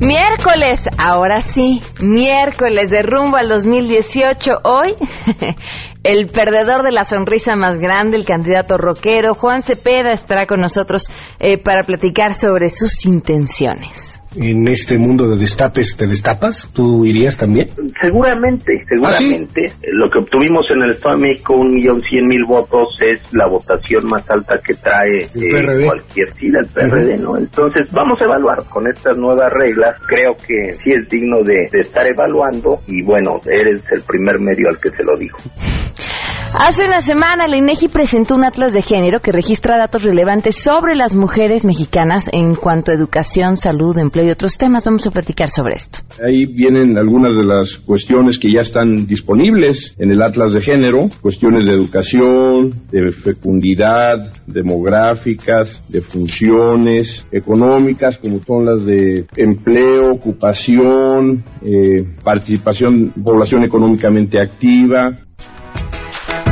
Miércoles, ahora sí, miércoles de rumbo al 2018. Hoy, el perdedor de la sonrisa más grande, el candidato rockero, Juan Cepeda, estará con nosotros eh, para platicar sobre sus intenciones en este mundo de destapes te destapas? ¿Tú irías también? Seguramente, seguramente. ¿Ah, Lo que obtuvimos en el Estado de México, un millón cien mil votos, es la votación más alta que trae eh, cualquier sí del PRD, ¿no? Entonces, vamos a evaluar con estas nuevas reglas. Creo que sí es digno de, de estar evaluando y bueno, eres el primer medio al que se lo digo. Hace una semana la INEGI presentó un atlas de género que registra datos relevantes sobre las mujeres mexicanas en cuanto a educación, salud, empleo y otros temas. Vamos a platicar sobre esto. Ahí vienen algunas de las cuestiones que ya están disponibles en el atlas de género, cuestiones de educación, de fecundidad, demográficas, de funciones económicas, como son las de empleo, ocupación, eh, participación, población económicamente activa,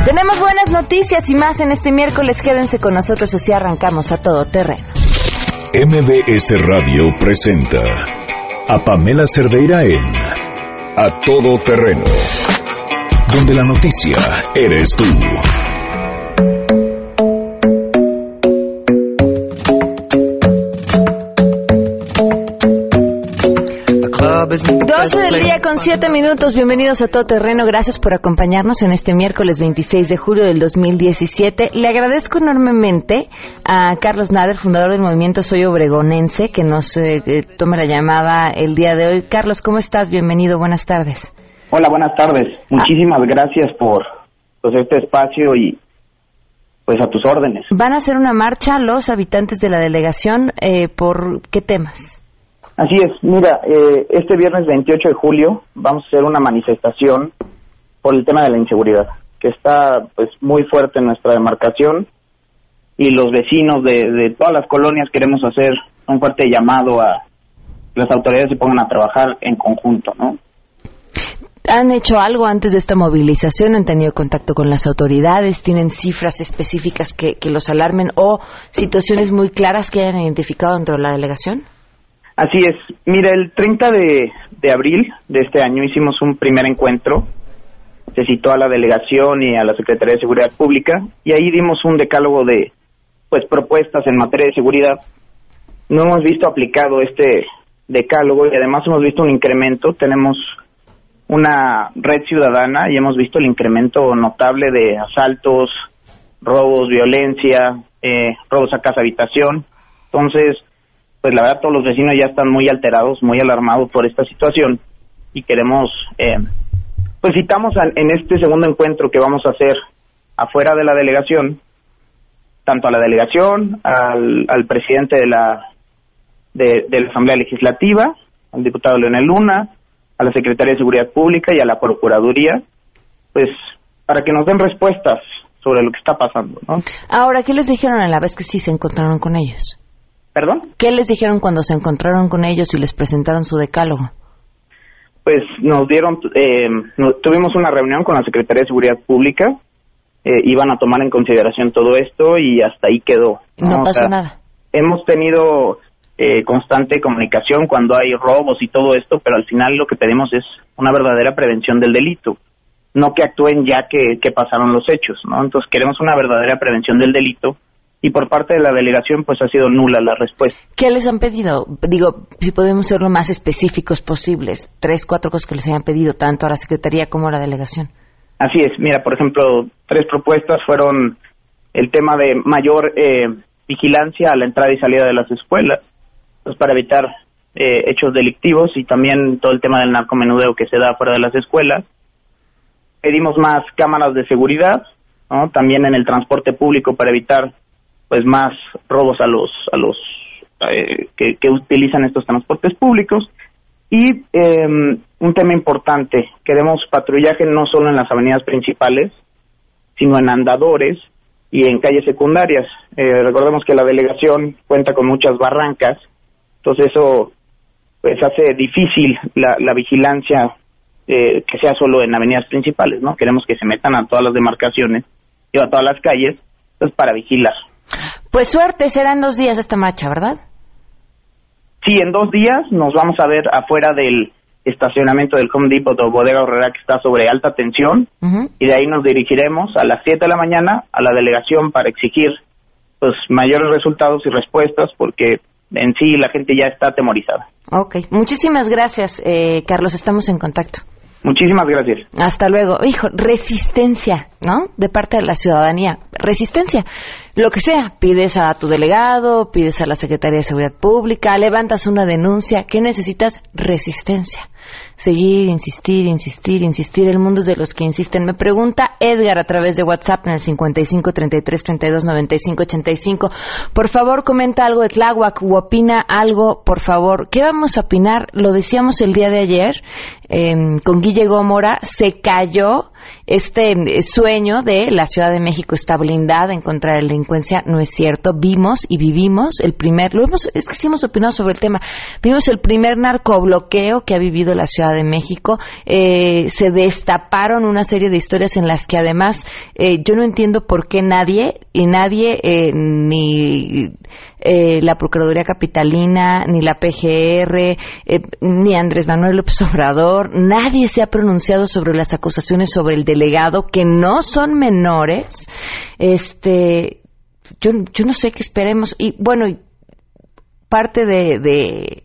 tenemos buenas noticias y más en este miércoles. Quédense con nosotros así arrancamos a todo terreno. MBS Radio presenta a Pamela Cerdeira en A Todo Terreno, donde la noticia eres tú. Con 7 minutos. Bienvenidos a Todo Terreno. Gracias por acompañarnos en este miércoles 26 de julio del 2017. Le agradezco enormemente a Carlos Nader, fundador del movimiento Soy Obregonense, que nos eh, eh, tome la llamada el día de hoy. Carlos, ¿cómo estás? Bienvenido. Buenas tardes. Hola, buenas tardes. Muchísimas gracias por pues, este espacio y pues a tus órdenes. ¿Van a hacer una marcha los habitantes de la delegación? Eh, ¿Por qué temas? Así es, mira, eh, este viernes 28 de julio vamos a hacer una manifestación por el tema de la inseguridad, que está pues muy fuerte en nuestra demarcación y los vecinos de, todas las colonias queremos hacer un fuerte llamado a que las autoridades se pongan a trabajar en conjunto, ¿no? ¿Han hecho algo antes de esta movilización? ¿Han tenido contacto con las autoridades? ¿Tienen cifras específicas que, que los alarmen o situaciones muy claras que hayan identificado dentro de la delegación? Así es. Mira, el 30 de, abril de este año hicimos un primer encuentro. Se citó a la delegación y a la Secretaría de Seguridad Pública y ahí dimos un decálogo de pues propuestas en materia de seguridad. No hemos visto aplicado este decálogo y además hemos visto un incremento. Tenemos una red ciudadana y hemos visto el incremento notable de asaltos, robos, violencia, eh, robos a casa habitación. Entonces, pues la verdad todos los vecinos ya están muy alterados, muy alarmados por esta situación y queremos, eh, pues citamos en este segundo encuentro que vamos a hacer afuera de la delegación, tanto a la delegación, al, al presidente de la, de, la Asamblea Legislativa, al diputado Leonel Luna, a la Secretaría de Seguridad Pública y a la Procuraduría, pues para que nos den respuestas sobre lo que está pasando. ¿no? Ahora, ¿qué les dijeron a la vez que sí se encontraron con ellos? ¿Perdón? ¿Qué les dijeron cuando se encontraron con ellos y les presentaron su decálogo? Pues nos dieron, eh, tuvimos una reunión con la Secretaría de Seguridad Pública, eh, iban a tomar en consideración todo esto y hasta ahí quedó. No, pasó nada. Hemos tenido eh, constante comunicación cuando hay robos y todo esto, pero al final lo que pedimos es una verdadera prevención del delito, no que actúen ya que, que pasaron los hechos, ¿no? Entonces queremos una verdadera prevención del delito y por parte de la delegación pues ha sido nula la respuesta. ¿Qué les han pedido? Digo, si podemos ser lo más específicos posibles, tres, cuatro cosas que les hayan pedido tanto a la Secretaría como a la delegación. Así es, mira, por ejemplo, tres propuestas fueron el tema de mayor eh, vigilancia a la entrada y salida de las escuelas, pues para evitar eh, hechos delictivos y también todo el tema del narcomenudeo que se da fuera de las escuelas. Pedimos más cámaras de seguridad, ¿no? también en el transporte público para evitar pues más robos a los a los eh, que, utilizan estos transportes públicos. Y em, un tema importante queremos patrullaje no solo en las avenidas principales sino en andadores y en calles secundarias. Eh, recordemos que la delegación cuenta con muchas barrancas entonces eso pues hace difícil la, la vigilancia eh, que sea solo en avenidas principales no queremos que se metan a todas las demarcaciones y a todas las calles pues para vigilar pues suerte, serán dos días esta marcha, ¿verdad? sí, en dos días nos vamos a ver afuera del estacionamiento del Home Depot o Bodega Horrera que está sobre alta tensión y de ahí nos dirigiremos a las 7 de la mañana a la delegación para exigir pues mayores resultados y respuestas porque en sí la gente ya está atemorizada. Ok, muchísimas gracias eh, Carlos, estamos en contacto. Muchísimas gracias. Hasta luego. Hijo, resistencia, ¿no? De parte de la ciudadanía. Resistencia. Lo que sea. Pides a tu delegado, pides a la Secretaría de Seguridad Pública, levantas una denuncia. ¿Qué necesitas? Resistencia seguir, insistir, insistir, insistir. El mundo es de los que insisten. Me pregunta Edgar a través de WhatsApp en el 55 33 32 95 85. Por favor, comenta algo de Tláhuac o opina algo, por favor. ¿Qué vamos a opinar? Lo decíamos el día de ayer eh, con Guille Gómora. Se cayó este eh, sueño de la Ciudad de México está blindada en contra de la delincuencia no es cierto. Vimos y vivimos el primer, lo hemos, es que sí hemos opinado sobre el tema, vimos el primer narcobloqueo que ha vivido la Ciudad de México. Eh, se destaparon una serie de historias en las que además eh, yo no entiendo por qué nadie y nadie ni eh, la Procuraduría Capitalina, ni la PGR, eh, ni Andrés Manuel López Obrador, nadie se ha pronunciado sobre las acusaciones sobre el delegado, que no son menores. Este, yo, yo no sé qué esperemos. Y bueno, parte de,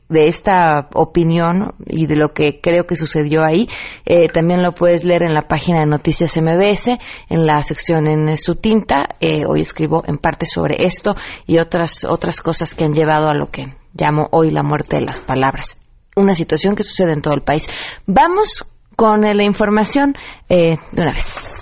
de, esta opinión y de lo que creo que sucedió ahí, eh, también lo puedes leer en la página de Noticias MBS, en la sección en su tinta. Eh, hoy escribo en parte sobre esto y otras, otras cosas que han llevado a lo que llamo hoy la muerte de las palabras. Una situación que sucede en todo el país. Vamos con la información eh, de una vez.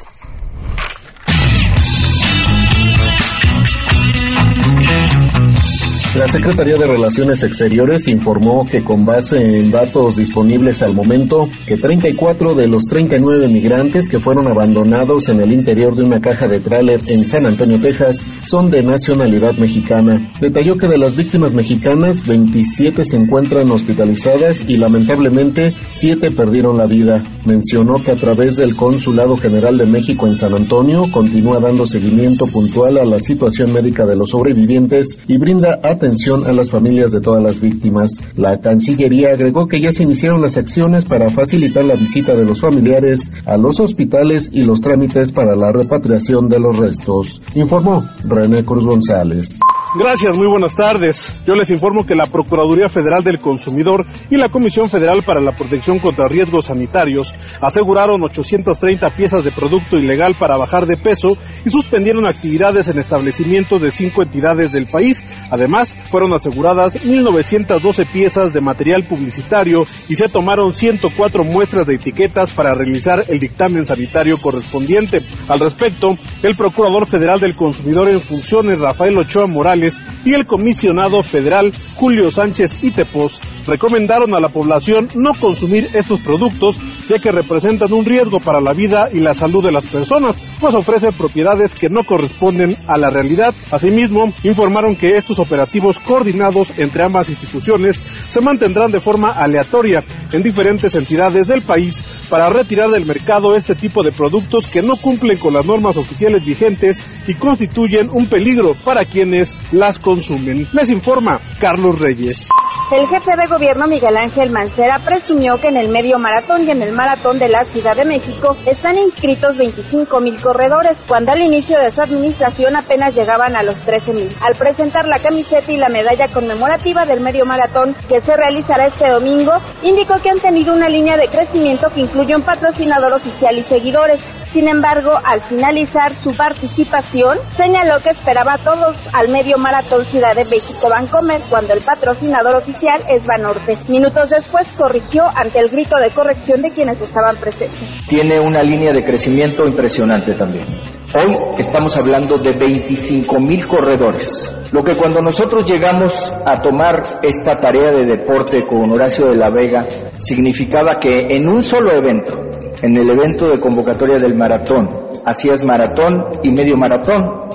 La Secretaría de Relaciones Exteriores informó que con base en datos disponibles al momento, que 34 de los 39 migrantes que fueron abandonados en el interior de una caja de tráiler en San Antonio, Texas, son de nacionalidad mexicana. Detalló que de las víctimas mexicanas, 27 se encuentran hospitalizadas y lamentablemente 7 perdieron la vida. Mencionó que a través del Consulado General de México en San Antonio continúa dando seguimiento puntual a la situación médica de los sobrevivientes y brinda atención atención a las familias de todas las víctimas. La Cancillería agregó que ya se iniciaron las acciones para facilitar la visita de los familiares a los hospitales y los trámites para la repatriación de los restos. Informó René Cruz González. Gracias, muy buenas tardes. Yo les informo que la Procuraduría Federal del Consumidor y la Comisión Federal para la Protección contra Riesgos Sanitarios aseguraron 830 piezas de producto ilegal para bajar de peso y suspendieron actividades en establecimientos de cinco entidades del país. Además, fueron aseguradas 1.912 piezas de material publicitario y se tomaron 104 muestras de etiquetas para realizar el dictamen sanitario correspondiente. Al respecto, el Procurador Federal del Consumidor en funciones, Rafael Ochoa Morales, y el comisionado federal Julio Sánchez Itepos recomendaron a la población no consumir estos productos ya que representan un riesgo para la vida y la salud de las personas, pues ofrecen propiedades que no corresponden a la realidad. Asimismo, informaron que estos operativos coordinados entre ambas instituciones se mantendrán de forma aleatoria en diferentes entidades del país para retirar del mercado este tipo de productos que no cumplen con las normas oficiales vigentes y constituyen un peligro para quienes las consumen. Les informa Carlos Reyes. El jefe de gobierno Miguel Ángel Mancera presumió que en el medio maratón y en el maratón de la Ciudad de México están inscritos 25 mil corredores, cuando al inicio de su administración apenas llegaban a los 13 mil. Al presentar la camiseta y la medalla conmemorativa del medio maratón que se realizará este domingo, indicó que han tenido una línea de crecimiento que incluye un patrocinador oficial y seguidores. Sin embargo, al finalizar su participación, señaló que esperaba a todos al medio maratón Ciudad de México Bancomer cuando el patrocinador oficial es Banorte. Minutos después corrigió ante el grito de corrección de quienes estaban presentes. Tiene una línea de crecimiento impresionante también. Hoy estamos hablando de 25 mil corredores, lo que cuando nosotros llegamos a tomar esta tarea de deporte con Horacio de la Vega significaba que en un solo evento en el evento de convocatoria del maratón. Hacías maratón y medio maratón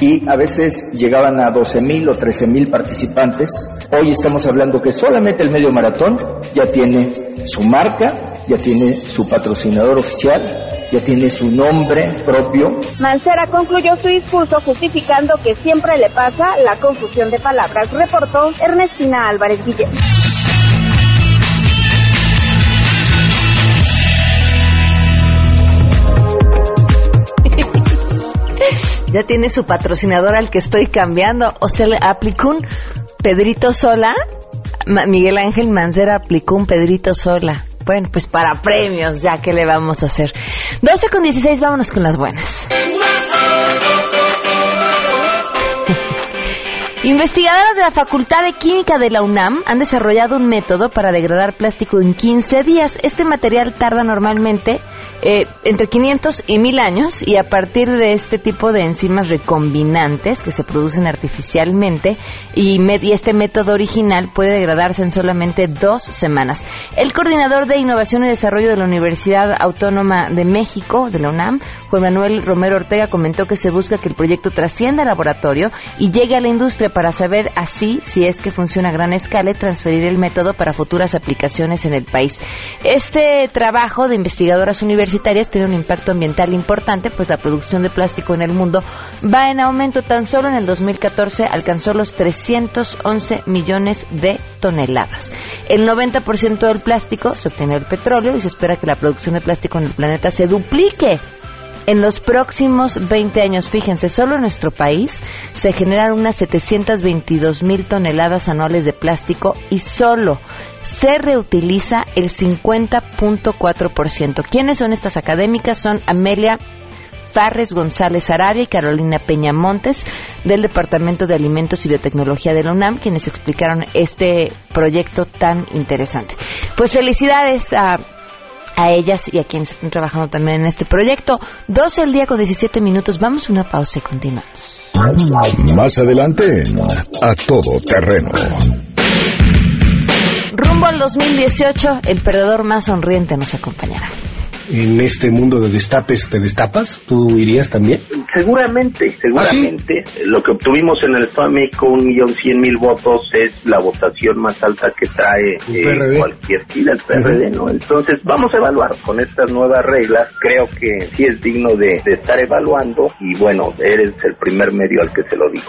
y a veces llegaban a 12.000 o 13.000 participantes. Hoy estamos hablando que solamente el medio maratón ya tiene su marca, ya tiene su patrocinador oficial ya tiene su nombre propio. Mancera concluyó su discurso justificando que siempre le pasa la confusión de palabras, reportó Ernestina Álvarez Guillén. ya tiene su patrocinador al que estoy cambiando. O sea, le aplicó un Pedrito Sola. Miguel Ángel Mancera aplicó un Pedrito Sola. Bueno, pues para premios, ya que le vamos a hacer. 12 con 16, vámonos con las buenas. Investigadoras de la Facultad de Química de la UNAM han desarrollado un método para degradar plástico en 15 días. Este material tarda normalmente eh, entre 500 y 1000 años y a partir de este tipo de enzimas recombinantes que se producen artificialmente y, y, este método original puede degradarse en solamente dos semanas. El coordinador de Innovación y Desarrollo de la Universidad Autónoma de México, de la UNAM, Juan Manuel Romero Ortega, comentó que se busca que el proyecto trascienda al laboratorio y llegue a la industria para saber así si es que funciona a gran escala y transferir el método para futuras aplicaciones en el país. Este trabajo de investigadoras universitarias tiene un impacto ambiental importante, pues la producción de plástico en el mundo va en aumento. Tan solo en el 2014 alcanzó los 311 millones de toneladas. El 90% del plástico se obtiene del petróleo y se espera que la producción de plástico en el planeta se duplique en los próximos 20 años, fíjense, solo en nuestro país se generan unas 722 mil toneladas anuales de plástico y solo se reutiliza el 50.4%. ¿Quiénes son estas académicas? Son Amelia Farres González Arabia y Carolina Peña Montes del Departamento de Alimentos y Biotecnología de la UNAM, quienes explicaron este proyecto tan interesante. Pues felicidades a, a ellas y a quienes están trabajando también en este proyecto. 12 el día con 17 minutos. Vamos a una pausa y continuamos. Más adelante, a todo terreno. Rumbo al 2018, el perdedor más sonriente nos acompañará. En este mundo de destapes, ¿te destapas? ¿Tú irías también? Seguramente, seguramente. ¿Ah, Lo que obtuvimos en el FAMI con un millón cien mil votos es la votación más alta que trae eh, cualquier fila, el PRD, ¿no? Entonces, vamos a evaluar con estas nuevas reglas. Creo que sí es digno de, de estar evaluando y bueno, eres el primer medio al que se lo digo.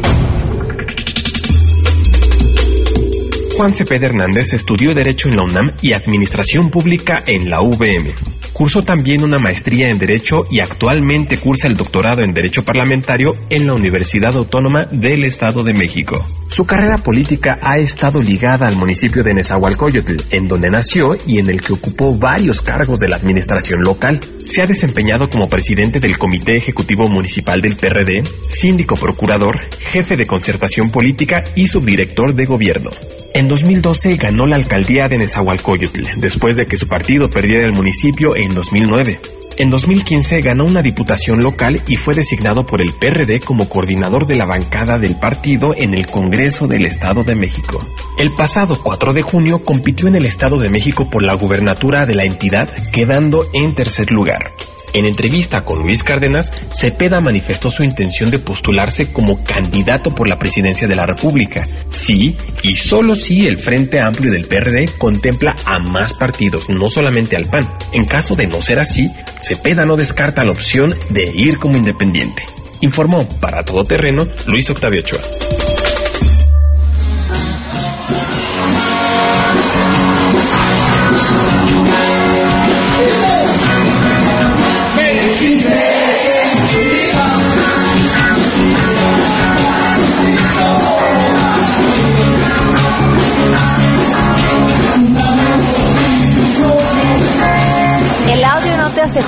Juan Cepeda Hernández estudió Derecho en la UNAM y Administración Pública en la UVM. Cursó también una maestría en Derecho y actualmente cursa el doctorado en Derecho Parlamentario en la Universidad Autónoma del Estado de México. Su carrera política ha estado ligada al municipio de Nezahualcóyotl, en donde nació y en el que ocupó varios cargos de la administración local. Se ha desempeñado como presidente del Comité Ejecutivo Municipal del PRD, síndico procurador, jefe de concertación política y subdirector de gobierno. En 2012 ganó la alcaldía de Nezahualcóyotl, después de que su partido perdiera el municipio en 2009. En 2015 ganó una diputación local y fue designado por el PRD como coordinador de la bancada del partido en el Congreso del Estado de México. El pasado 4 de junio compitió en el Estado de México por la gubernatura de la entidad, quedando en tercer lugar. En entrevista con Luis Cárdenas, Cepeda manifestó su intención de postularse como candidato por la presidencia de la República. Sí, y solo si el Frente Amplio del PRD contempla a más partidos, no solamente al PAN. En caso de no ser así, Cepeda no descarta la opción de ir como independiente. Informó para Todo Terreno Luis Octavio Ochoa.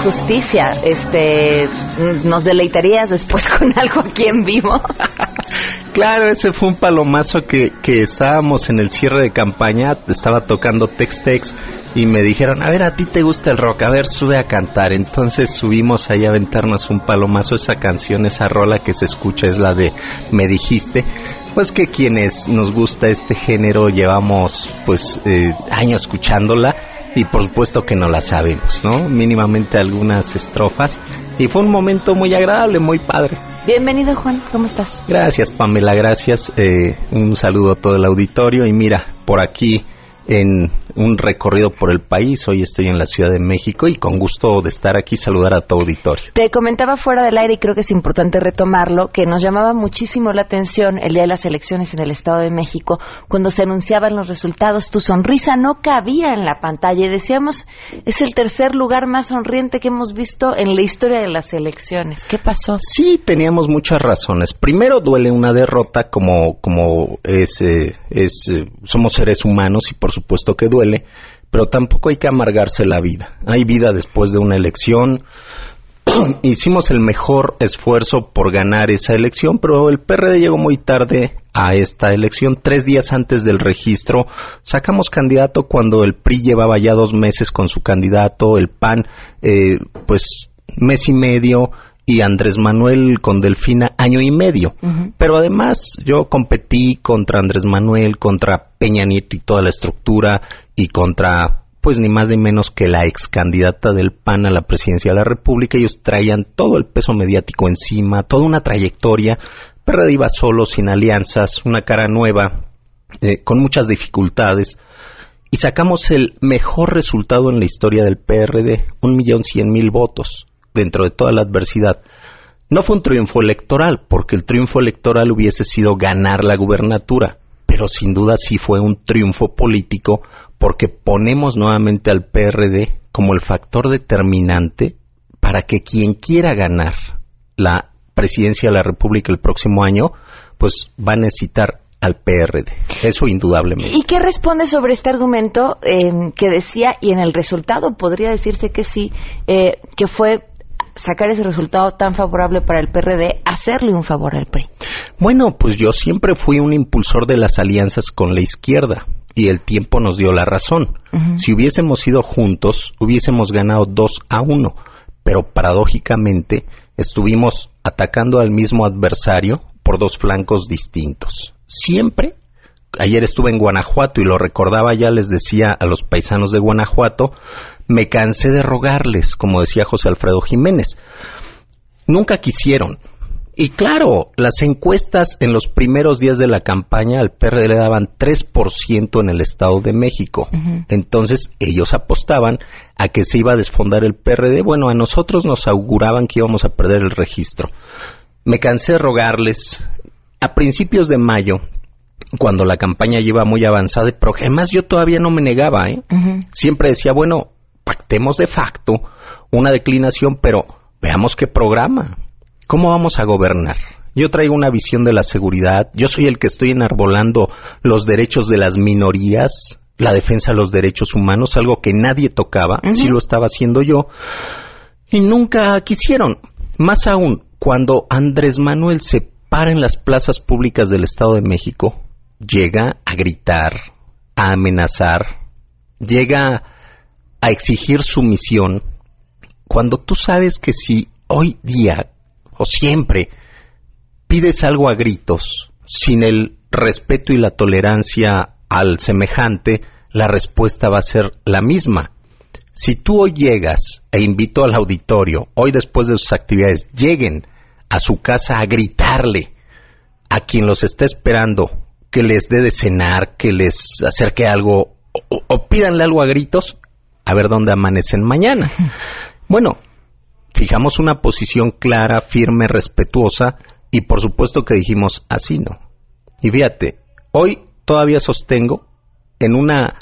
Justicia. Este, nos deleitarías después con algo aquí en vivo. claro, ese fue un palomazo que, que estábamos en el cierre de campaña, estaba tocando Tex-Tex y me dijeron, a ver, a ti te gusta el rock, a ver, sube a cantar. Entonces subimos ahí a aventarnos un palomazo, esa canción, esa rola que se escucha es la de Me dijiste. Pues que quienes nos gusta este género llevamos pues eh, años escuchándola y por supuesto que no la sabemos, ¿no? Mínimamente algunas estrofas y fue un momento muy agradable, muy padre. Bienvenido Juan, ¿cómo estás? Gracias Pamela, gracias. Eh, un saludo a todo el auditorio y mira, por aquí en un recorrido por el país. Hoy estoy en la Ciudad de México y con gusto de estar aquí saludar a tu auditorio. Te comentaba fuera del aire y creo que es importante retomarlo, que nos llamaba muchísimo la atención el día de las elecciones en el Estado de México, cuando se anunciaban los resultados, tu sonrisa no cabía en la pantalla y decíamos, es el tercer lugar más sonriente que hemos visto en la historia de las elecciones. ¿Qué pasó? Sí, teníamos muchas razones. Primero duele una derrota como, como es, eh, es eh, somos seres humanos y por supuesto que duele pero tampoco hay que amargarse la vida. Hay vida después de una elección. Hicimos el mejor esfuerzo por ganar esa elección, pero el PRD llegó muy tarde a esta elección. Tres días antes del registro sacamos candidato cuando el PRI llevaba ya dos meses con su candidato, el PAN, eh, pues mes y medio, y Andrés Manuel con Delfina año y medio. Pero además yo competí contra Andrés Manuel, contra Peña Nieto y toda la estructura y contra pues ni más ni menos que la ex candidata del PAN a la presidencia de la República. Ellos traían todo el peso mediático encima, toda una trayectoria. PRD iba solo, sin alianzas, una cara nueva, eh, con muchas dificultades. Y sacamos el mejor resultado en la historia del PRD, un millón cien mil votos dentro de toda la adversidad. No fue un triunfo electoral, porque el triunfo electoral hubiese sido ganar la gubernatura, pero sin duda sí fue un triunfo político porque ponemos nuevamente al PRD como el factor determinante para que quien quiera ganar la presidencia de la República el próximo año, pues va a necesitar al PRD. Eso indudablemente. ¿Y qué responde sobre este argumento eh, que decía, y en el resultado podría decirse que sí, eh, que fue sacar ese resultado tan favorable para el PRD, hacerle un favor al PRI? Bueno, pues yo siempre fui un impulsor de las alianzas con la izquierda y el tiempo nos dio la razón. Si hubiésemos ido juntos, hubiésemos ganado dos a uno, pero paradójicamente estuvimos atacando al mismo adversario por dos flancos distintos. Siempre ayer estuve en Guanajuato y lo recordaba ya les decía a los paisanos de Guanajuato me cansé de rogarles, como decía José Alfredo Jiménez. Nunca quisieron. Y claro, las encuestas en los primeros días de la campaña al PRD le daban 3% en el Estado de México. Entonces ellos apostaban a que se iba a desfondar el PRD. Bueno, a nosotros nos auguraban que íbamos a perder el registro. Me cansé de rogarles. A principios de mayo, cuando la campaña lleva muy avanzada, pero además yo todavía no me negaba, ¿eh? Siempre decía, bueno, pactemos de facto una declinación, pero veamos qué programa. ¿Cómo vamos a gobernar? Yo traigo una visión de la seguridad, yo soy el que estoy enarbolando los derechos de las minorías, la defensa de los derechos humanos, algo que nadie tocaba, si lo estaba haciendo yo, y nunca quisieron. Más aún, cuando Andrés Manuel se para en las plazas públicas del Estado de México, llega a gritar, a amenazar, llega a exigir sumisión cuando tú sabes que si hoy día o siempre pides algo a gritos sin el respeto y la tolerancia al semejante, la respuesta va a ser la misma. Si tú hoy llegas e invito al auditorio, hoy después de sus actividades, lleguen a su casa a gritarle a quien los está esperando que les dé de cenar, que les acerque algo o, o pídanle algo a gritos, a ver dónde amanecen mañana. Bueno, fijamos una posición clara, firme, respetuosa y por supuesto que dijimos así no. Y fíjate, hoy todavía sostengo en una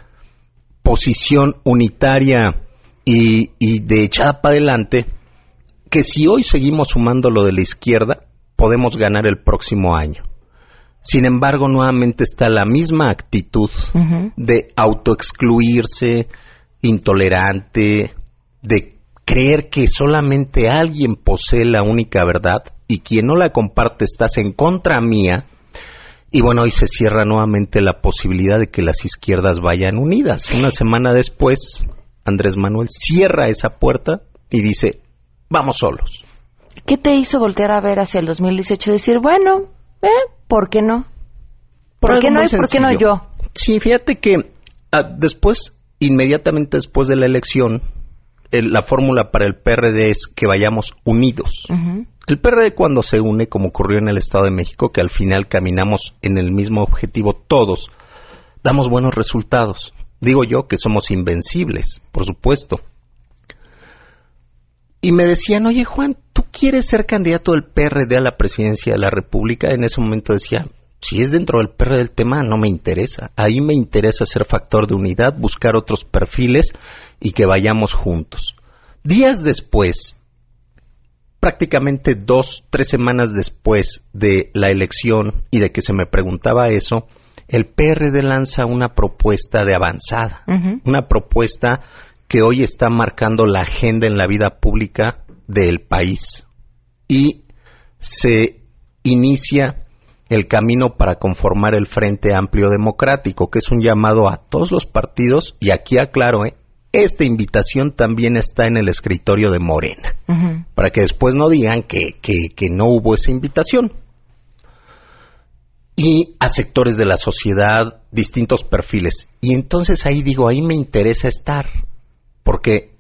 posición unitaria y, y de echada para adelante que si hoy seguimos sumando lo de la izquierda, podemos ganar el próximo año. Sin embargo, nuevamente está la misma actitud de autoexcluirse, intolerante, de creer que solamente alguien posee la única verdad y quien no la comparte estás en contra mía. Y bueno, hoy se cierra nuevamente la posibilidad de que las izquierdas vayan unidas. Una semana después, Andrés Manuel cierra esa puerta y dice, vamos solos. ¿Qué te hizo voltear a ver hacia el 2018 y decir, bueno, eh, ¿por qué no? ¿Por qué no y por qué no yo? Sí, fíjate que ah, después, inmediatamente después de la elección, la fórmula para el PRD es que vayamos unidos. El PRD cuando se une, como ocurrió en el Estado de México, que al final caminamos en el mismo objetivo todos, damos buenos resultados. Digo yo que somos invencibles, por supuesto. Y me decían, oye Juan, ¿tú quieres ser candidato del PRD a la presidencia de la República? En ese momento decía, si es dentro del PRD del tema, no me interesa. Ahí me interesa ser factor de unidad, buscar otros perfiles y que vayamos juntos. Días después, prácticamente dos, tres semanas después de la elección y de que se me preguntaba eso, el PRD lanza una propuesta de avanzada, una propuesta que hoy está marcando la agenda en la vida pública del país. Y se inicia el camino para conformar el Frente Amplio Democrático, que es un llamado a todos los partidos, y aquí aclaro, ¿eh? esta invitación también está en el escritorio de Morena, para que después no digan que, que no hubo esa invitación. Y a sectores de la sociedad, distintos perfiles. Y entonces ahí digo, ahí me interesa estar porque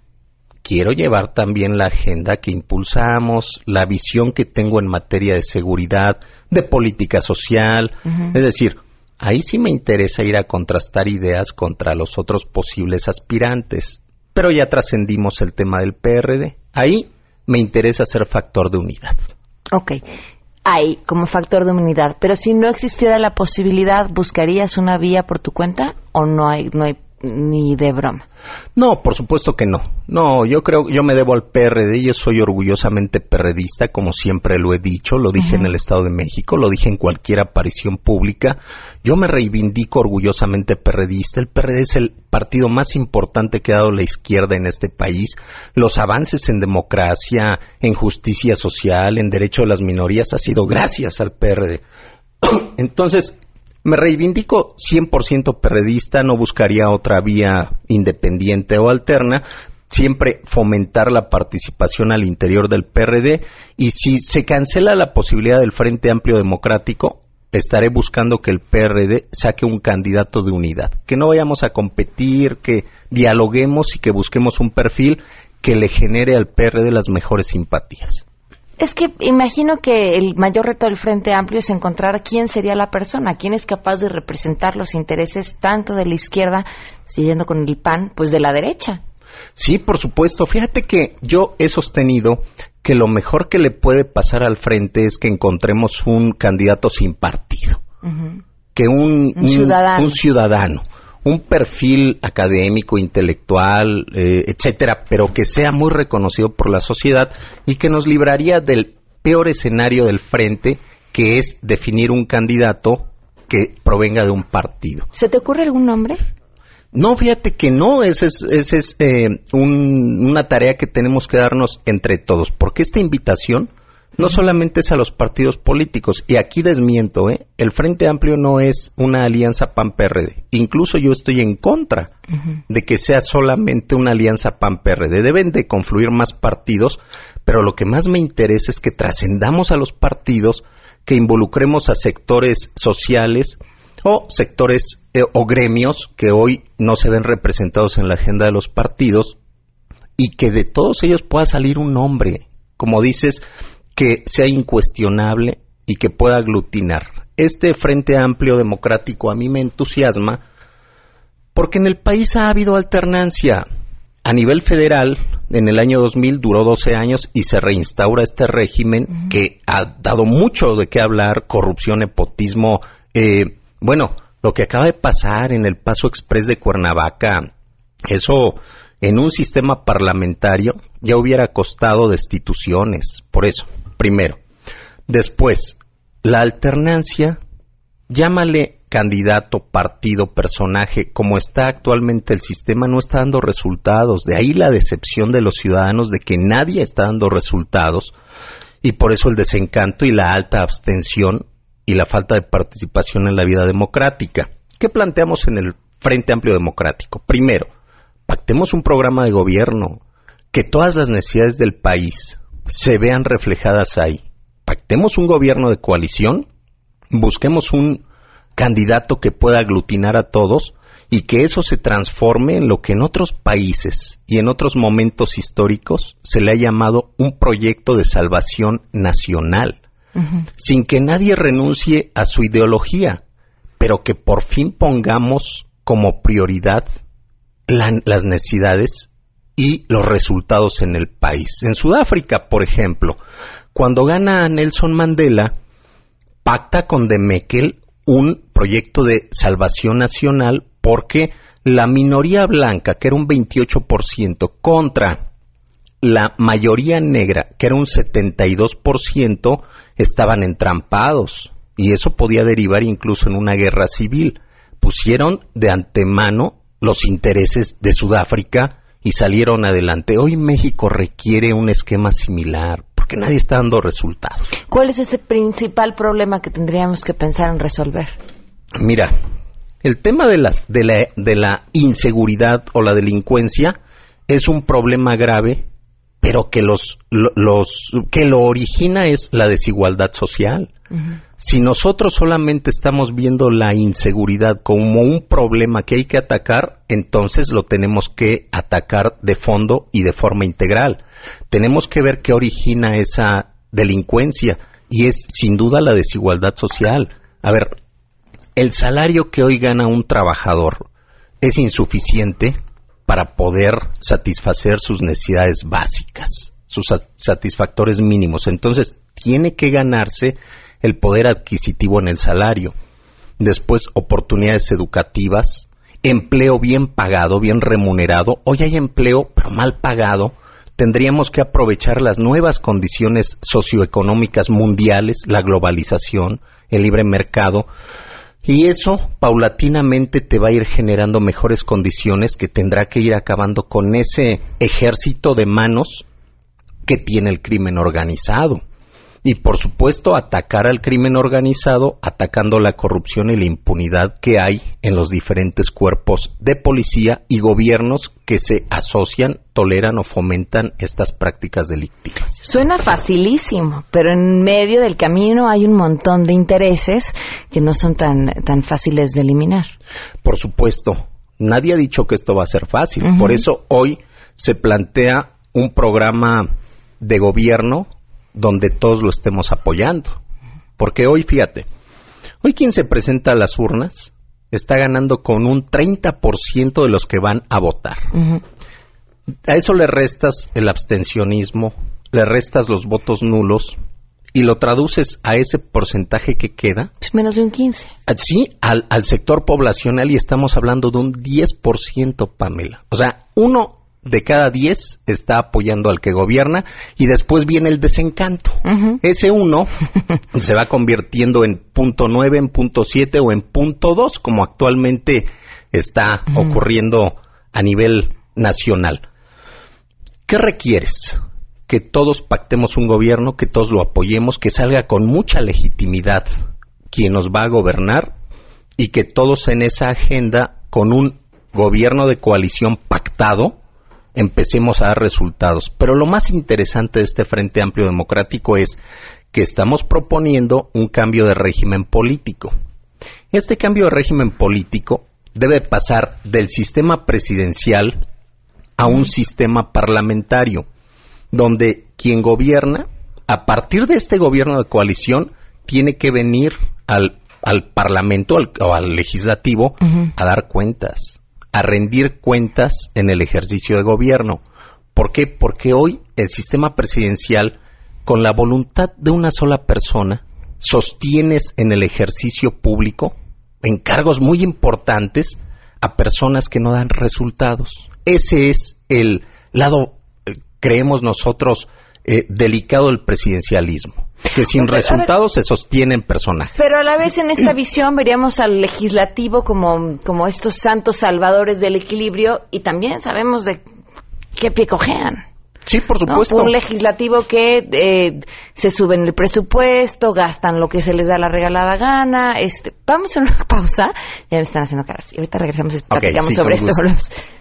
quiero llevar también la agenda que impulsamos, la visión que tengo en materia de seguridad, de política social, es decir, ahí sí me interesa ir a contrastar ideas contra los otros posibles aspirantes, pero ya trascendimos el tema del PRD, ahí me interesa ser factor de unidad. Ok, ahí como factor de unidad, pero si no existiera la posibilidad, ¿buscarías una vía por tu cuenta o no hay, no hay ni de broma? No, por supuesto que no. No, yo creo, yo me debo al PRD, yo soy orgullosamente perredista, como siempre lo he dicho, lo dije en el Estado de México, lo dije en cualquier aparición pública. Yo me reivindico orgullosamente perredista. El PRD es el partido más importante que ha dado la izquierda en este país. Los avances en democracia, en justicia social, en derecho de las minorías ha sido gracias al PRD. Entonces, me reivindico 100% perredista, no buscaría otra vía independiente o alterna, siempre fomentar la participación al interior del PRD y si se cancela la posibilidad del Frente Amplio Democrático, estaré buscando que el PRD saque un candidato de unidad, que no vayamos a competir, que dialoguemos y que busquemos un perfil que le genere al PRD las mejores simpatías. Es que imagino que el mayor reto del Frente Amplio es encontrar quién sería la persona, quién es capaz de representar los intereses tanto de la izquierda, siguiendo con el PAN, pues de la derecha. Sí, por supuesto. Fíjate que yo he sostenido que lo mejor que le puede pasar al frente es que encontremos un candidato sin partido, que un, ciudadano. un, ciudadano un perfil académico, intelectual, eh, etcétera, pero que sea muy reconocido por la sociedad y que nos libraría del peor escenario del frente, que es definir un candidato que provenga de un partido. ¿Se te ocurre algún nombre? No, fíjate que no, esa es, es eh, una tarea que tenemos que darnos entre todos, porque esta invitación no solamente es a los partidos políticos, y aquí desmiento, ¿eh? el Frente Amplio no es una alianza PAN-PRD. Incluso yo estoy en contra de que sea solamente una alianza PAN-PRD. Deben de confluir más partidos, pero lo que más me interesa es que trascendamos a los partidos, que involucremos a sectores sociales o sectores eh, o gremios que hoy no se ven representados en la agenda de los partidos y que de todos ellos pueda salir un nombre. Como dices, que sea incuestionable y que pueda aglutinar. Este Frente Amplio Democrático a mí me entusiasma porque en el país ha habido alternancia. A nivel federal, en el año 2000 duró 12 años y se reinstaura este régimen que ha dado mucho de qué hablar, corrupción, nepotismo. Eh, bueno, lo que acaba de pasar en el Paso Express de Cuernavaca, eso en un sistema parlamentario ya hubiera costado destituciones. Por eso, primero. Después, la alternancia, llámale candidato, partido, personaje, como está actualmente el sistema, no está dando resultados. De ahí la decepción de los ciudadanos de que nadie está dando resultados. y por eso el desencanto y la alta abstención y la falta de participación en la vida democrática. ¿Qué planteamos en el Frente Amplio Democrático? Primero, pactemos un programa de gobierno, que todas las necesidades del país se vean reflejadas ahí. Pactemos un gobierno de coalición, busquemos un candidato que pueda aglutinar a todos y que eso se transforme en lo que en otros países y en otros momentos históricos se le ha llamado un proyecto de salvación nacional, sin que nadie renuncie a su ideología, pero que por fin pongamos como prioridad las necesidades y los resultados en el país. En Sudáfrica, por ejemplo, cuando gana Nelson Mandela, pacta con Demekel un proyecto de salvación nacional porque la minoría blanca, que era un 28%, contra la mayoría negra, que era un 72%, estaban entrampados. Y eso podía derivar incluso en una guerra civil. Pusieron de antemano los intereses de Sudáfrica y salieron adelante. Hoy México requiere un esquema similar porque nadie está dando resultados. ¿Cuál es ese principal problema que tendríamos que pensar en resolver? Mira, el tema de, las, de, la, de la inseguridad o la delincuencia es un problema grave, pero que, los, los, que lo origina es la desigualdad social. Si nosotros solamente estamos viendo la inseguridad como un problema que hay que atacar, entonces lo tenemos que atacar de fondo y de forma integral. Tenemos que ver qué origina esa delincuencia y es sin duda la desigualdad social. A ver, el salario que hoy gana un trabajador es insuficiente para poder satisfacer sus necesidades básicas, sus satisfactores mínimos. Entonces, tiene que ganarse el poder adquisitivo en el salario. Después, oportunidades educativas, empleo bien pagado, bien remunerado. Hoy hay empleo, pero mal pagado. Tendríamos que aprovechar las nuevas condiciones socioeconómicas mundiales, la globalización, el libre mercado, y eso paulatinamente te va a ir generando mejores condiciones que tendrá que ir acabando con ese ejército de manos que tiene el crimen organizado y por supuesto atacar al crimen organizado atacando la corrupción y la impunidad que hay en los diferentes cuerpos de policía y gobiernos que se asocian, toleran o fomentan estas prácticas delictivas. Suena facilísimo, pero en medio del camino hay un montón de intereses que no son tan, tan fáciles de eliminar. Por supuesto, nadie ha dicho que esto va a ser fácil, por eso hoy se plantea un programa de gobierno donde todos lo estemos apoyando. Porque hoy, fíjate, hoy quien se presenta a las urnas está ganando con un 30% de los que van a votar. A eso le restas el abstencionismo, le restas los votos nulos y lo traduces a ese porcentaje que queda. Es menos de un 15. Sí, al, al sector poblacional y estamos hablando de un 10%, Pamela. O sea, uno de cada diez está apoyando al que gobierna y después viene el desencanto. Ese uno se va convirtiendo en punto nueve, en punto siete o en punto dos, como actualmente está ocurriendo a nivel nacional. ¿Qué requieres? Que todos pactemos un gobierno, que todos lo apoyemos, que salga con mucha legitimidad quien nos va a gobernar y que todos en esa agenda, con un gobierno de coalición pactado, empecemos a dar resultados. Pero lo más interesante de este Frente Amplio Democrático es que estamos proponiendo un cambio de régimen político. Este cambio de régimen político debe pasar del sistema presidencial a un sistema parlamentario, donde quien gobierna, a partir de este gobierno de coalición, tiene que venir al, Parlamento o al legislativo a dar cuentas a rendir cuentas en el ejercicio de gobierno. ¿Por qué? Porque hoy el sistema presidencial, con la voluntad de una sola persona, sostienes en el ejercicio público encargos muy importantes a personas que no dan resultados. Ese es el lado, eh, creemos nosotros, eh, delicado del presidencialismo que sin resultados se sostienen personajes. Pero a la vez en esta visión veríamos al legislativo como, como estos santos salvadores del equilibrio y también sabemos de qué pie cojean. Sí, por supuesto. Un legislativo que eh, se sube en el presupuesto, gastan lo que se les da la regalada gana. Este, vamos a una pausa. Ya me están haciendo caras. Y ahorita regresamos y platicamos sobre esto.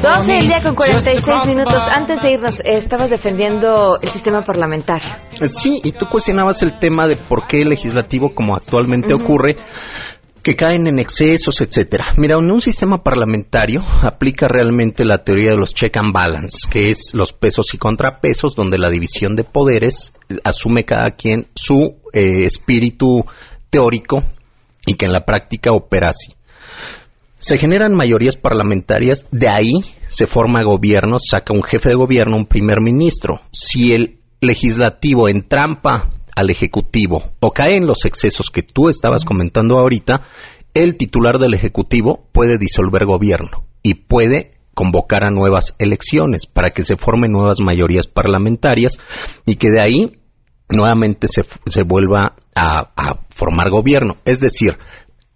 12 el día con 46 minutos. Antes de irnos, estabas defendiendo el sistema parlamentario. Sí, y tú cuestionabas el tema de por qué el legislativo, como actualmente ocurre, que caen en excesos, etcétera. Mira, en un sistema parlamentario aplica realmente la teoría de los check and balance, que es los pesos y contrapesos, donde la división de poderes asume cada quien su eh, espíritu teórico y que en la práctica opera así. Se generan mayorías parlamentarias, de ahí se forma gobierno, saca un jefe de gobierno, un primer ministro. Si el legislativo entrampa al Ejecutivo o cae en los excesos que tú estabas comentando ahorita, el titular del Ejecutivo puede disolver gobierno y puede convocar a nuevas elecciones para que se formen nuevas mayorías parlamentarias y que de ahí nuevamente se, se vuelva a, a, formar gobierno. Es decir,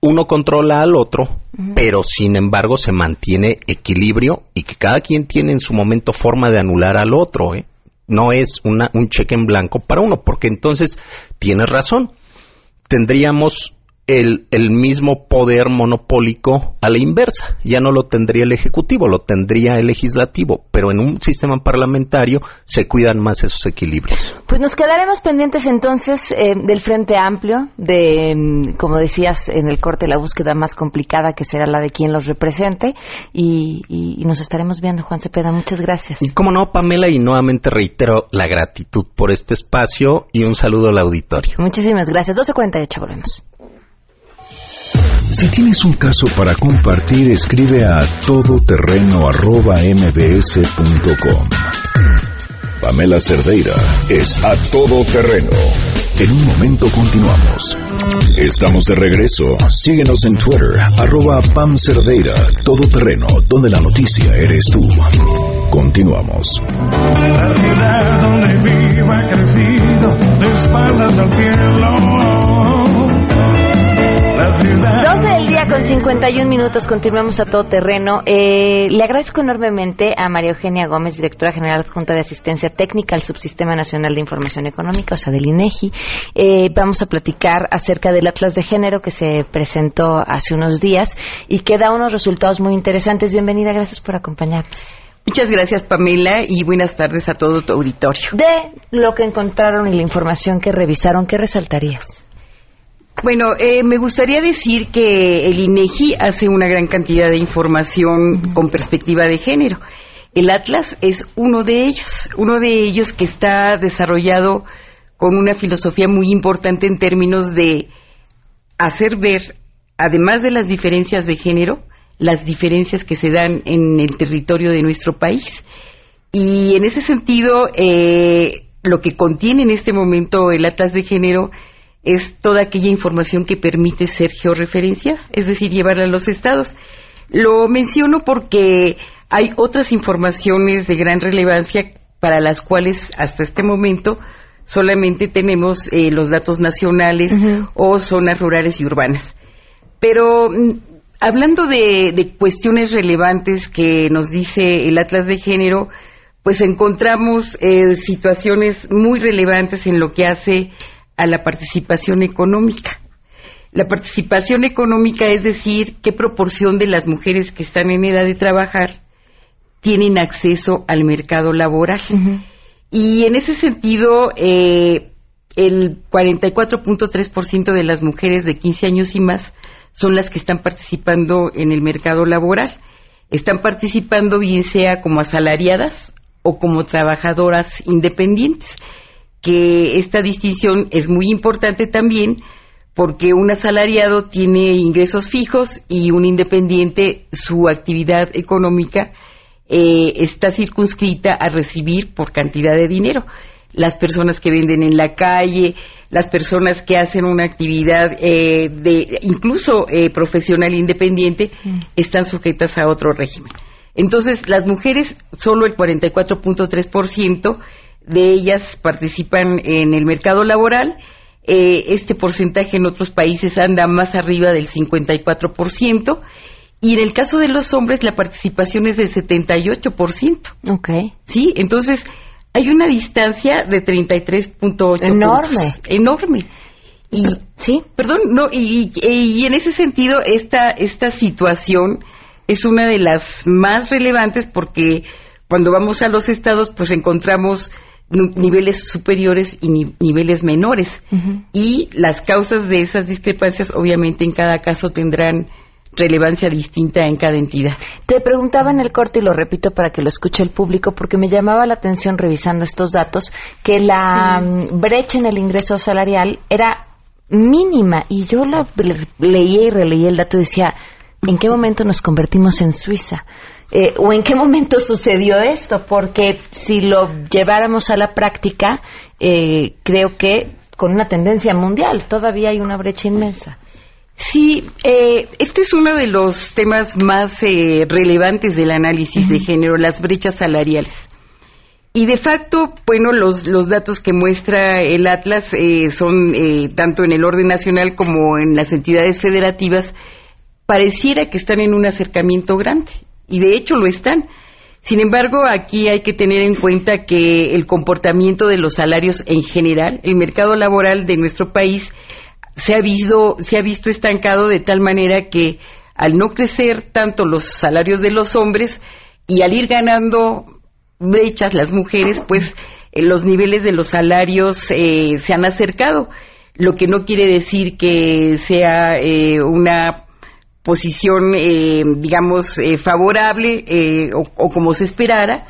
uno controla al otro, pero sin embargo se mantiene equilibrio y que cada quien tiene en su momento forma de anular al otro. ¿eh? No es una, un cheque en blanco para uno, porque entonces tienes razón. Tendríamos el, el, mismo poder monopólico a la inversa. Ya no lo tendría el Ejecutivo, lo tendría el Legislativo, pero en un sistema parlamentario se cuidan más esos equilibrios. Pues nos quedaremos pendientes entonces eh, del Frente Amplio, de, mm, como decías en el corte, la búsqueda más complicada que será la de quien los represente y, y, y nos estaremos viendo, Juan Cepeda. Muchas gracias. Y como no, Pamela, y nuevamente reitero la gratitud por este espacio y un saludo al auditorio. Muchísimas gracias. 12.48, volvemos. Si tienes un caso para compartir, escribe a todoterreno.mbs.com. Pamela Cerdeira es a todoterreno. En un momento continuamos. Estamos de regreso. Síguenos en Twitter, arroba Pam Cerdeira, todoterreno, donde la noticia eres tú. Continuamos. La ciudad donde viva crecido, de espaldas al cielo 12 del día con 51 minutos, continuamos a todo terreno. Eh, le agradezco enormemente a María Eugenia Gómez, directora general adjunta de Asistencia Técnica al Subsistema Nacional de Información Económica, o sea, del INEGI. Eh, vamos a platicar acerca del Atlas de Género que se presentó hace unos días y que da unos resultados muy interesantes. Bienvenida, gracias por acompañarnos. Muchas gracias, Pamela, y buenas tardes a todo tu auditorio. De lo que encontraron y la información que revisaron, ¿qué resaltarías? Bueno, eh, me gustaría decir que el INEGI hace una gran cantidad de información con perspectiva de género. El Atlas es uno de ellos, uno de ellos que está desarrollado con una filosofía muy importante en términos de hacer ver, además de las diferencias de género, las diferencias que se dan en el territorio de nuestro país. Y en ese sentido, eh, lo que contiene en este momento el Atlas de Género es toda aquella información que permite ser georreferencia, es decir, llevarla a los estados. Lo menciono porque hay otras informaciones de gran relevancia para las cuales hasta este momento solamente tenemos eh, los datos nacionales o zonas rurales y urbanas. Pero mm, hablando de, cuestiones relevantes que nos dice el Atlas de Género, pues encontramos eh, situaciones muy relevantes en lo que hace a la participación económica. La participación económica es decir, qué proporción de las mujeres que están en edad de trabajar tienen acceso al mercado laboral. Y en ese sentido, eh, el 44.3% de las mujeres de 15 años y más son las que están participando en el mercado laboral. Están participando bien sea como asalariadas o como trabajadoras independientes que esta distinción es muy importante también porque un asalariado tiene ingresos fijos y un independiente su actividad económica eh, está circunscrita a recibir por cantidad de dinero. las personas que venden en la calle, las personas que hacen una actividad eh, de incluso eh, profesional independiente mm. están sujetas a otro régimen. Entonces, las mujeres, solo el 44.3% de ellas participan en el mercado laboral. Eh, este porcentaje en otros países anda más arriba del 54%. Y en el caso de los hombres, la participación es del 78%. Ok. Sí, entonces hay una distancia de 33.8 enorme enorme y sí perdón no y, y, en ese sentido esta esta situación es una de las más relevantes porque cuando vamos a los estados pues encontramos niveles superiores y niveles menores y las causas de esas discrepancias obviamente en cada caso tendrán relevancia distinta en cada entidad. Te preguntaba en el corte y lo repito para que lo escuche el público porque me llamaba la atención revisando estos datos que la mm, brecha en el ingreso salarial era mínima y yo la leía y releía el dato y decía, ¿en qué momento nos convertimos en Suiza? Eh, ¿O en qué momento sucedió esto? Porque si lo lleváramos a la práctica, eh, creo que con una tendencia mundial todavía hay una brecha inmensa. Sí, eh, este es uno de los temas más eh, relevantes del análisis de género, las brechas salariales. Y de facto, bueno, los, los datos que muestra el Atlas eh, son, tanto en el orden nacional como en las entidades federativas, pareciera que están en un acercamiento grande. Y de hecho lo están. Sin embargo, aquí hay que tener en cuenta que el comportamiento de los salarios en general, el mercado laboral de nuestro país, se ha visto, se ha visto estancado de tal manera que al no crecer tanto los salarios de los hombres y al ir ganando brechas las mujeres, pues eh, los niveles de los salarios eh, se han acercado, lo que no quiere decir que sea eh, una posición, eh, digamos, eh, favorable eh, o, como se esperara,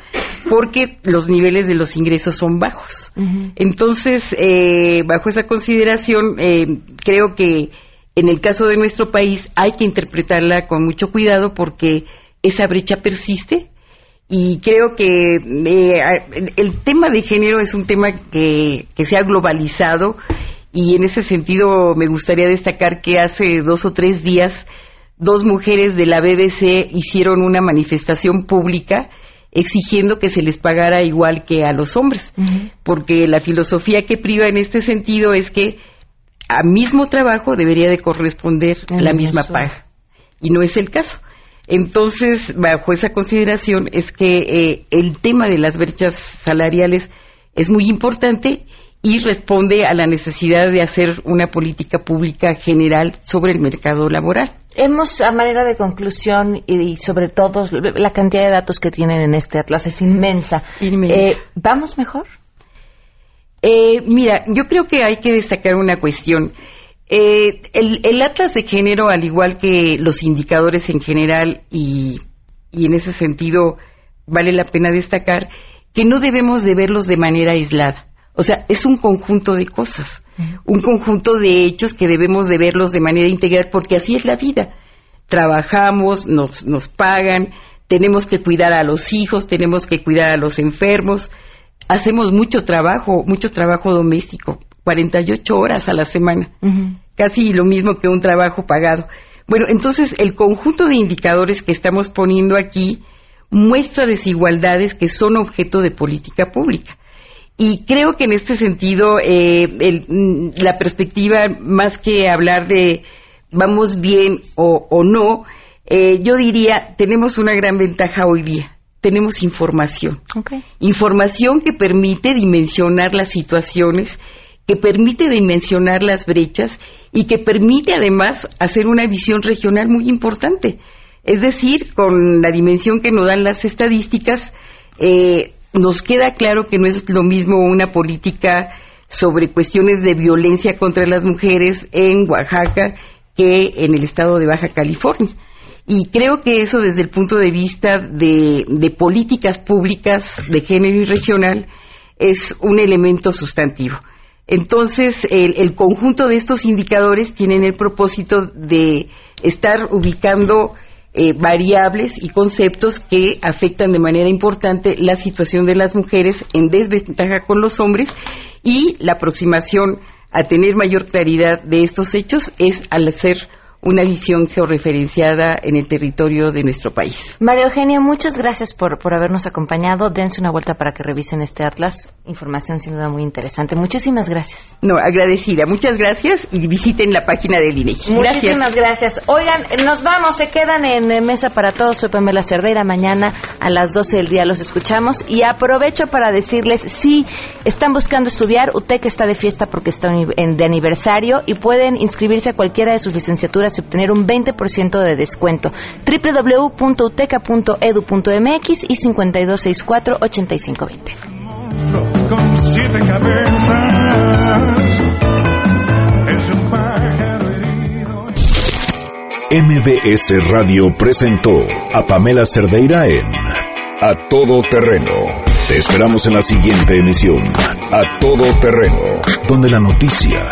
porque los niveles de los ingresos son bajos. Entonces, bajo esa consideración, creo que en el caso de nuestro país hay que interpretarla con mucho cuidado porque esa brecha persiste y creo que el tema de género es un tema que, que se ha globalizado y en ese sentido me gustaría destacar que hace dos o tres días dos mujeres de la BBC hicieron una manifestación pública exigiendo que se les pagara igual que a los hombres, porque la filosofía que priva en este sentido es que a mismo trabajo debería de corresponder la misma paga, y no es el caso. Entonces, bajo esa consideración es que eh, el tema de las brechas salariales es muy importante y responde a la necesidad de hacer una política pública general sobre el mercado laboral. Hemos, a manera de conclusión, y, sobre todo la cantidad de datos que tienen en este atlas es inmensa. Eh, ¿Vamos mejor? Eh, mira, yo creo que hay que destacar una cuestión. Eh, el, el, atlas de género, al igual que los indicadores en general, y, y en ese sentido vale la pena destacar, que no debemos de verlos de manera aislada o sea, es un conjunto de cosas, un conjunto de hechos que debemos de verlos de manera integral porque así es la vida. Trabajamos, nos, nos pagan, tenemos que cuidar a los hijos, tenemos que cuidar a los enfermos, hacemos mucho trabajo, mucho trabajo doméstico, 48 horas a la semana, casi lo mismo que un trabajo pagado. Bueno, entonces el conjunto de indicadores que estamos poniendo aquí muestra desigualdades que son objeto de política pública. Y creo que en este sentido, eh, mm, la perspectiva, más que hablar de vamos bien o, no, eh, yo diría, tenemos una gran ventaja hoy día. Tenemos información. Información que permite dimensionar las situaciones, que permite dimensionar las brechas y que permite además hacer una visión regional muy importante. Es decir, con la dimensión que nos dan las estadísticas, eh, nos queda claro que no es lo mismo una política sobre cuestiones de violencia contra las mujeres en Oaxaca que en el estado de Baja California. Y creo que eso desde el punto de vista de, políticas públicas de género y regional es un elemento sustantivo. Entonces, el, el, conjunto de estos indicadores tienen el propósito de estar ubicando eh, variables y conceptos que afectan de manera importante la situación de las mujeres en desventaja con los hombres y la aproximación a tener mayor claridad de estos hechos es al hacer una visión georreferenciada en el territorio de nuestro país. María Eugenia, muchas gracias por, por habernos acompañado. Dense una vuelta para que revisen este atlas. Información sin duda muy interesante. Muchísimas gracias. No, agradecida. Muchas gracias y visiten la página del INEGI. Gracias. Muchísimas gracias. Oigan, nos vamos, se quedan en Mesa para Todos. Soy Pamela Cerdeira. Mañana a las 12 del día los escuchamos. Y aprovecho para decirles, si están buscando estudiar, UTEC está de fiesta porque está de aniversario y pueden inscribirse a cualquiera de sus licenciaturas y obtener un 20% de descuento. www.uteca.edu.mx y 5264-8520. Con siete cabezas es un MBS Radio presentó a Pamela Cerdeira en A Todo Terreno. Te esperamos en la siguiente emisión, A Todo Terreno, donde la noticia